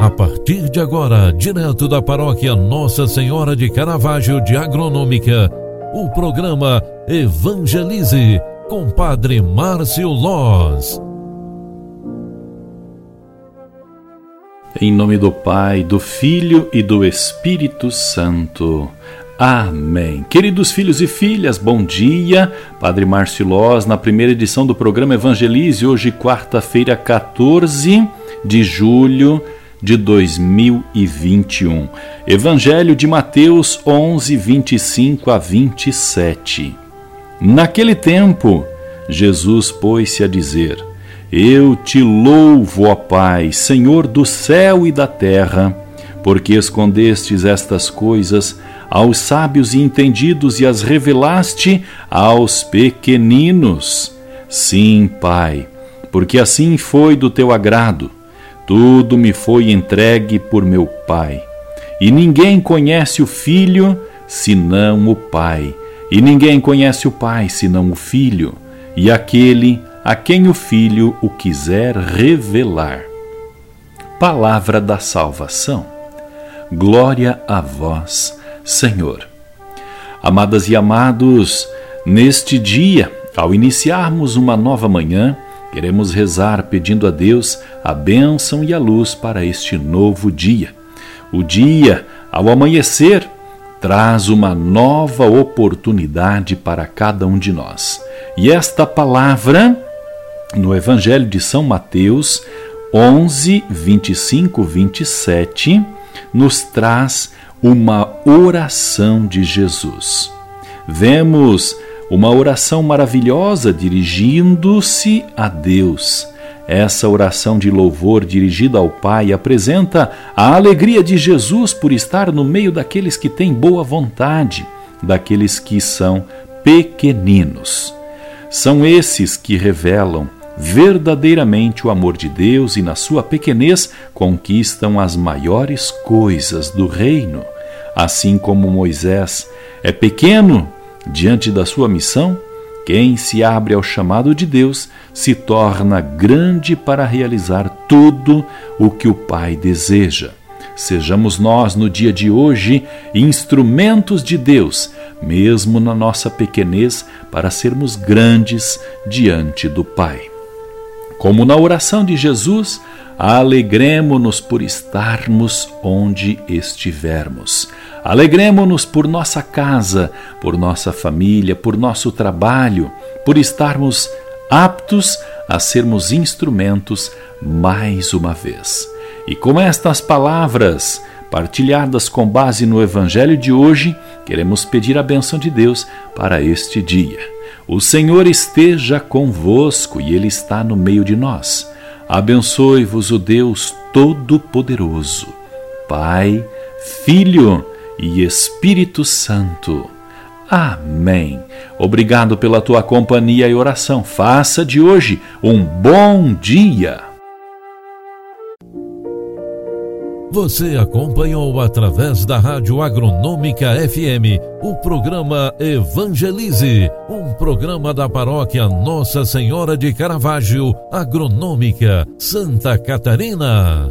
A partir de agora, direto da paróquia Nossa Senhora de Caravaggio de Agronômica, o programa Evangelize com Padre Márcio Loz. Em nome do Pai, do Filho e do Espírito Santo. Amém. Queridos filhos e filhas, bom dia. Padre Márcio Loz, na primeira edição do programa Evangelize, hoje, quarta-feira, 14 de julho de 2021. Evangelho de Mateus 11, 25 a 27. Naquele tempo, Jesus pôs-se a dizer: Eu te louvo, ó Pai, Senhor do céu e da terra, porque escondestes estas coisas aos sábios e entendidos e as revelaste aos pequeninos. Sim, Pai, porque assim foi do teu agrado tudo me foi entregue por meu Pai. E ninguém conhece o Filho senão o Pai. E ninguém conhece o Pai senão o Filho, e aquele a quem o Filho o quiser revelar. Palavra da salvação. Glória a vós, Senhor. Amadas e amados, neste dia, ao iniciarmos uma nova manhã, Queremos rezar pedindo a Deus a bênção e a luz para este novo dia. O dia, ao amanhecer, traz uma nova oportunidade para cada um de nós. E esta palavra, no Evangelho de São Mateus 11, 25, 27, nos traz uma oração de Jesus. Vemos uma oração maravilhosa dirigindo-se a Deus. Essa oração de louvor dirigida ao Pai apresenta a alegria de Jesus por estar no meio daqueles que têm boa vontade, daqueles que são pequeninos. São esses que revelam verdadeiramente o amor de Deus e, na sua pequenez, conquistam as maiores coisas do reino. Assim como Moisés é pequeno Diante da sua missão, quem se abre ao chamado de Deus se torna grande para realizar tudo o que o Pai deseja. Sejamos nós, no dia de hoje, instrumentos de Deus, mesmo na nossa pequenez, para sermos grandes diante do Pai. Como na oração de Jesus, alegremo-nos por estarmos onde estivermos. Alegremo-nos por nossa casa, por nossa família, por nosso trabalho, por estarmos aptos a sermos instrumentos mais uma vez. E com estas palavras, partilhadas com base no Evangelho de hoje, queremos pedir a benção de Deus para este dia. O Senhor esteja convosco e Ele está no meio de nós. Abençoe-vos o Deus Todo-Poderoso, Pai, Filho e Espírito Santo. Amém. Obrigado pela tua companhia e oração. Faça de hoje um bom dia. Você acompanhou através da Rádio Agronômica FM o programa Evangelize, um programa da paróquia Nossa Senhora de Caravaggio, Agronômica, Santa Catarina.